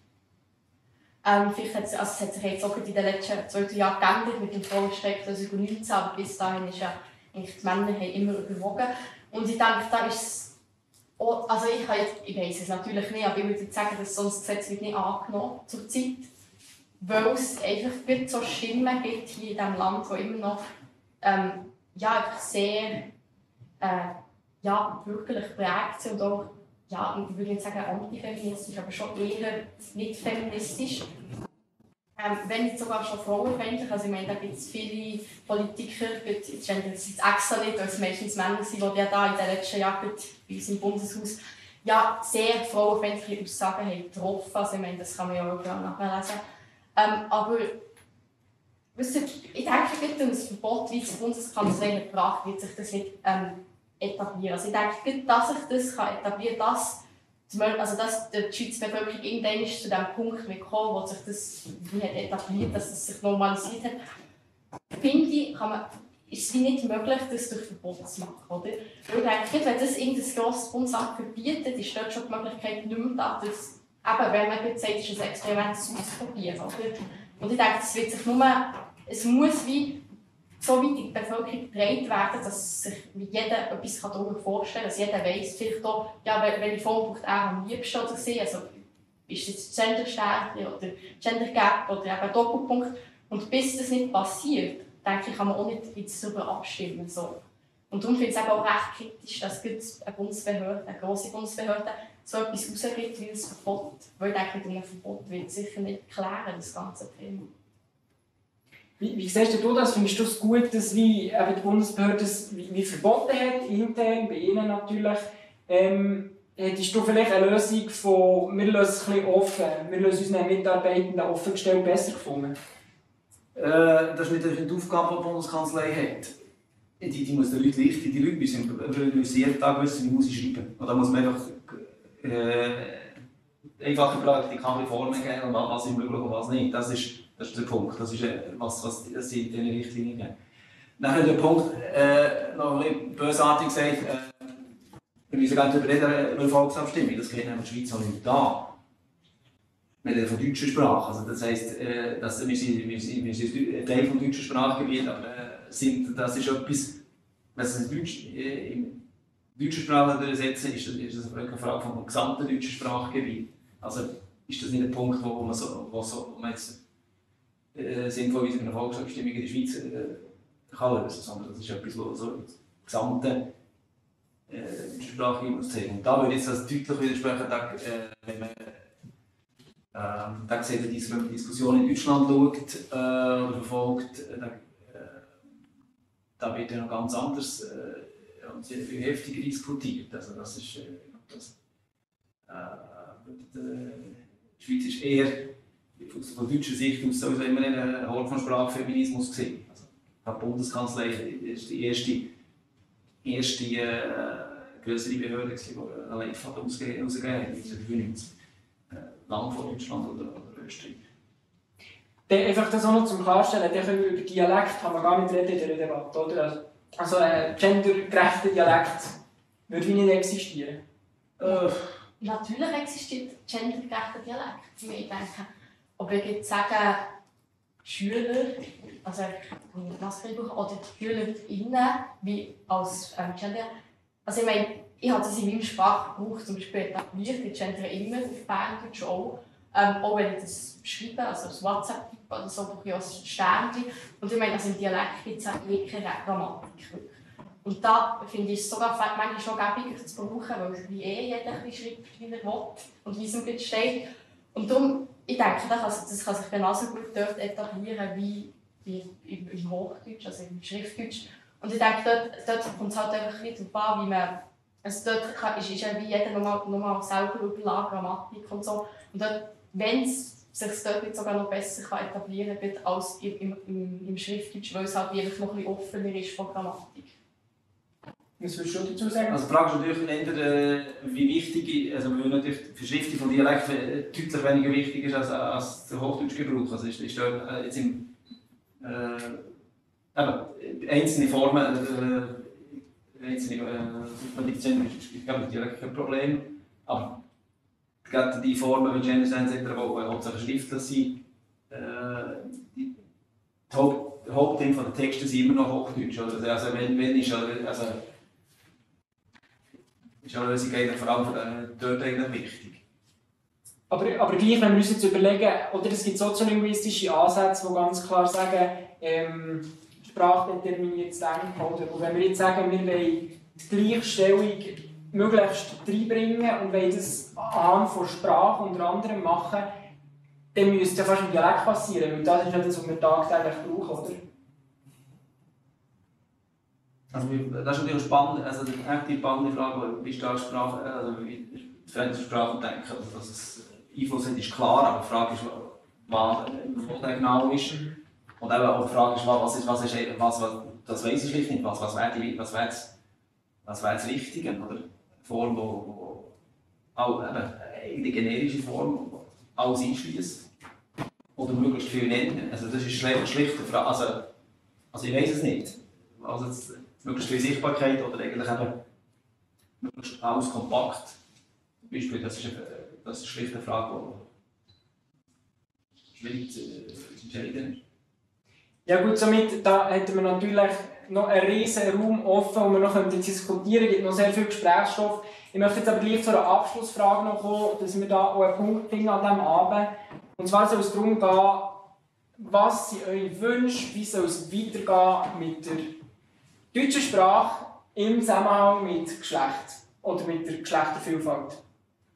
Ähm, vielleicht hat also es hat sich jetzt auch in den letzten zwölf Jahren geändert mit dem Frauenstreik 2019, aber bis dahin ist ja eigentlich die Männer haben immer überwogen. Und ich denke, da ist auch, also ich, ich weiß es natürlich nicht, aber ich würde sagen, dass so ein Gesetz wird nicht angenommen zur Zeit, weil es einfach so Stimmen gibt hier in diesem Land, die immer noch ähm, ja, sehr äh, ja, wirklich prägt sind und auch ja, ich würde nicht sagen antifeministisch, aber schon eher nicht feministisch. Ähm, wenn nicht sogar schon frauenfeindlich. Also ich meine, da gibt es viele Politiker, jetzt sind es extra nicht, es meistens Männer sind, die ja da in den letzten Jahren bei uns im Bundeshaus ja, sehr frauenfeindliche Aussagen haben getroffen. Also ich meine, das kann man ja auch nachlesen. Ähm, aber weißt du, ich denke, mit dem Verbot, wie das Bundeskanzlei gebracht wird sich das nicht ähm, etablieren. Also ich denke, dass sich das kann etablieren kann, dass, also dass die Schweizer Bevölkerung irgendwann zu dem Punkt gekommen wo sich das wie hat etabliert dass es sich normalisiert hat, finde ich, kann man, ist es nicht möglich, das durch Verbot zu machen. Oder? Ich denke, wenn das irgendein grosses Bundesamt verbietet, ist dort schon die Möglichkeit nicht mehr da, dass, eben, wenn man jetzt sagt, es ist ein Experiment, das auszuprobieren. Oder? Und ich denke, es wird sich nur, es muss wie so weit die Bevölkerung getragen werden, dass sich jeder etwas darüber vorstellen kann, dass jeder weiss, vielleicht auch, ja, welche Form braucht er am liebsten oder sie. Also, ist es Gender-Sternchen oder Gender-Gap oder eben Doppelpunkt. Und bis das nicht passiert, denke ich, kann man auch nicht jetzt darüber abstimmen. So. Und darum finde ich es auch recht kritisch, dass eine Bundesbehörde, eine grosse Bundesbehörde, so etwas rausgibt wie ein Verbot. Weil ich denke, mit einem Verbot wird sicher nicht klären, das ganze Thema. Wie, wie siehst du das? Findest du es gut, dass wie, eben die Bundesbehörde das wie, wie verboten hat, intern, bei Ihnen natürlich? Ähm, hättest du vielleicht eine Lösung von, wir lösen es ein bisschen offen, wir lösen unseren Mitarbeitenden offengestellt besser gefunden? Äh, das ist nicht die Aufgabe, die die Bundeskanzlei hat. Die, die muss den Leuten lichten, die Leute müssen, müssen jeden Tag wissen, wie muss schreiben. Und da muss man einfach äh, einfache praktikable Formen geben, was ist möglich was nicht. Das ist das ist der Punkt. Das ist, äh, was, was sie in diesen Richtlinien geben. Nachher der Punkt, äh, noch ein bisschen bösartig gesagt, äh, wir müssen gar nicht über eine Volksabstimmung, das geht in der Schweiz auch nicht da. Wir reden von deutscher Sprache, also das heisst, äh, dass wir, sind, wir, sind, wir sind Teil des deutschen Sprachgebiets, aber äh, sind, das ist etwas, wenn es Deutsch, äh, deutscher Sprache übersetzen, ist, ist das eine Frage vom gesamten deutschen Sprachgebiet. Also ist das nicht ein Punkt, wo man, so, wo so, wo man jetzt äh, sinnvollerweise eine Volksabstimmung in der Schweiz äh, kann lösen, sondern das ist etwas, was so das gesamte äh, Sprache muss zeigen. Und da würde ich das deutlich widersprechen, dass, äh, wenn man ähm, da sieht, wenn man die Diskussion in Deutschland schaut äh, oder verfolgt, äh, da, äh, da wird ja noch ganz anders äh, und sehr viel heftiger diskutiert. Also das ist, das, die Schweiz ist eher von deutscher Sicht aus sowieso immer ein Hort von Sprachfeminismus gesehen. Also, die Bundeskanzlei ist die erste, erste äh, größere Behörde, die eine Leitfaden ausgegeben hat, 1995. Äh, lang vor Deutschland oder, oder Österreich. Der, einfach das auch noch zum Klarstellen, der können wir über Dialekt haben wir gar nicht reden in dieser Debatte, oder? Also äh, gendergerechter Dialekt würde wie nicht existieren. Äh. Natürlich existiert gendergerechter Dialekt. Ich denke, ob ich jetzt sagen, Schüler, also Klassenbuch oder die SchülerInnen, wie als ähm, Gender. Also ich meine, ich habe das in meinem Sprachbuch zum Beispiel etabliert, ich gendere immer auf Berndeutsch auch. Ähm, auch wenn ich das schreibe, also das WhatsApp oder so, brauche ich auch ein Sternchen. Und ich meine, also im Dialekt gibt es wirklich eine Grammatik. Und da finde ich es sogar manchmal schon gäbiger zu brauchen, weil wie eh jeder schreibt, wie er will und wie es ihm steht. Und darum ich denke, das kann sich genauso gut dort etablieren wie, wie im, im Hochdeutsch, also im Schriftdeutsch. Und ich denke, dort, dort kommt es halt einfach ein bisschen darauf an, wie man. Also dort kann, ist, ist ja wie jeder nochmal, nochmal selber überlegen, Grammatik und so. Und dort, wenn es sich dort sogar noch besser kann etablieren kann als im, im, im Schriftdeutsch, weil es halt einfach noch ein bisschen offener ist von Grammatik. Was würdest du dazu sagen? Also die Frage ist natürlich eher, äh, wie wichtig, also weil natürlich die Verschriftung von Dialekt äh, deutlich weniger wichtig ist als, als der Hochdeutschgebrauch. Also ist, ist dort äh, jetzt im, äh, eben, einzelne Formen, äh, einzelne äh, ich glaube, Dialekt kein Problem. Aber gerade die Formen wie Gender Sense, die hauptsächlich schriftlich sind, äh, die, die Haupt, der Texte sind immer noch Hochdeutsch. Also, also wenn, wenn ist, also, ist eine Lösung vor allem äh, dort eigentlich wichtig. Aber, aber gleich, wenn wir uns jetzt überlegen, oder es gibt soziolinguistische Ansätze, die ganz klar sagen, ähm, Sprache determiniert das Denken. Und wenn wir jetzt sagen, wir wollen die Gleichstellung möglichst reinbringen und wollen das anhand von Sprache unter anderem machen, dann müsste ja fast im Dialekt passieren, weil das ist ja das, was wir tagtäglich brauchen, oder? Also, das ist natürlich spannend, also echt spannende Frage, wie stark Sprache, also wie die Sprache denken, also, dass es Einfluss hat, ist klar, aber die Frage ist, was, der genau ist. Und eben auch die Frage ist, was ist, was ist, was, was das weiß ich schlicht nicht, was, was wäre was wär das, was wär das Richtige, oder? Form, wo, wo auch eben, eine generische Form, alles einschließt. Oder möglichst viel nennen. Also das ist schlicht, schlicht eine Frage, also, also ich weiß es nicht. Also, möglichst viel Sichtbarkeit oder eigentlich eben möglichst alles kompakt. Zum Beispiel, das ist, eine, das ist schlicht eine Frage, die schwierig zu, entscheiden ist. Ja gut, somit da hätten wir natürlich noch einen riesen Raum offen, wo wir noch diskutieren könnten. Es gibt noch sehr viel Gesprächsstoff. Ich möchte jetzt aber gleich zu einer Abschlussfrage noch kommen, dass wir da auch einen Punkt finden an diesem Abend. Und zwar soll es darum gehen, was sind eure Wünsche, wie soll es weitergehen mit der deutsche Sprache im Zusammenhang mit Geschlecht oder mit der Geschlechtervielfalt?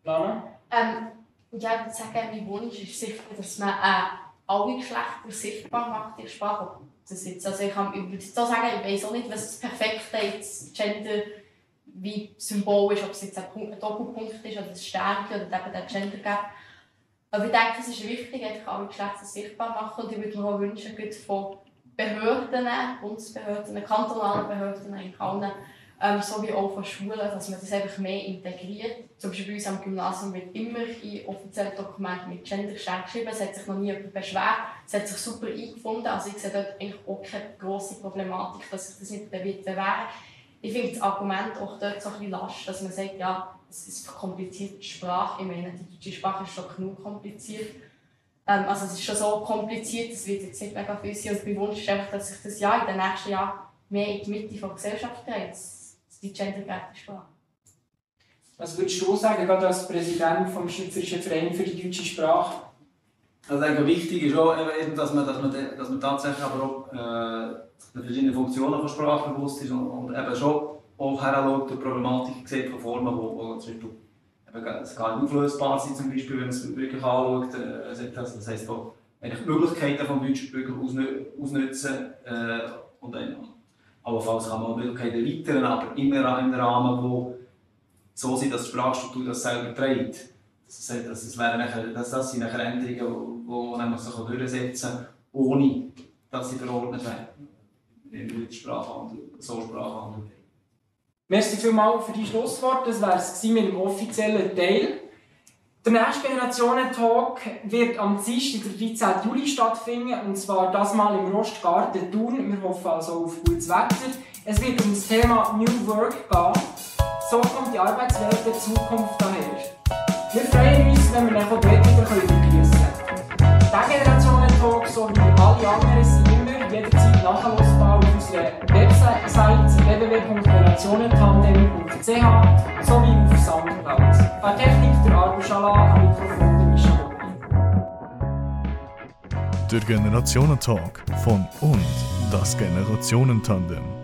Lana? Ähm, ja, ich würde sagen, mein Wunsch ist sicher, dass man äh, alle Geschlechter sichtbar macht in der Sprache. Das jetzt, also ich, kann, ich würde so sagen, ich weiß auch nicht, was das perfekte jetzt Gender wie Symbol ist, ob es jetzt ein, Punkt, ein Doppelpunkt ist oder ein Sternchen oder eben der Gender gibt. Aber ich denke, es ist wichtig, einfach alle Geschlechter sichtbar machen und ich würde mir auch wünschen, von Behörden, Bundesbehörden, kantonalen Behörden, in allen ähm, sowie auch von Schulen, dass man das einfach mehr integriert. Zum Beispiel bei uns am Gymnasium wird immer in offiziellen Dokumenten mit Gender geschrieben. Es hat sich noch nie jemand beschwert. Es hat sich super eingefunden. Also ich sehe dort eigentlich auch keine grosse Problematik, dass sich das nicht wird bewähren Ich finde das Argument auch dort so ein bisschen lasch, dass man sagt, ja, es ist komplizierte Sprache. Ich meine, die deutsche Sprache ist schon genug kompliziert. Ähm, also es ist schon so kompliziert, es wird jetzt nicht mega viel sein. Und mein Wunsch ist einfach, dass sich das Jahr in den nächsten Jahren mehr in die Mitte der Gesellschaft dreht die gendergerechte Sprache. Was würdest du sagen, gerade als Präsident vom Schweizerischen Verein für die deutsche Sprache? Also ich denke, wichtig ist auch, dass, man, dass, man, dass man tatsächlich aber auch äh, den verschiedenen Funktionen von Sprache bewusst ist und, und eben schon auch heranschaut und Problematik sieht von Formen, wo, wo zum Beispiel es nicht auflösbar sind, zum Beispiel, wenn man es wirklich anschaut. Äh, das heisst eigentlich die Möglichkeiten des Deutschen wirklich ausnutzen äh, und dann Allenfalls kann man Möglichkeiten erweitern, aber immer in einem Rahmen, wo so sind, dass die Sprachstruktur das selber trägt. Das, heißt, das, wäre nachher, das, das sind nachher Änderungen, die man sich durchsetzen kann, ohne dass sie verordnet werden. In Sprachhandel, so Sprachhandel. Merci vielmals für die Schlussworte. Das wäre es mit dem offiziellen Teil. Der nächste Generationen-Talk wird am Dienstag, der 13. Juli stattfinden, und zwar das Mal im Rostgarten Thun. Wir hoffen also auf gutes Wetter. Es wird um das Thema New Work gehen. So kommt die Arbeitswelt der Zukunft daher. Wir freuen uns, wenn wir euch dort wieder begrüßen können. Der Generationen-Talk sowie alle anderen sind immer jederzeit nachlosbar auf unserer Website www.generationentandem.ch sowie auf Soundcloud. Bei Technik der Arbu Schala, am Mikrofon der Mischa Der Generationentalk von und das Generationentandem.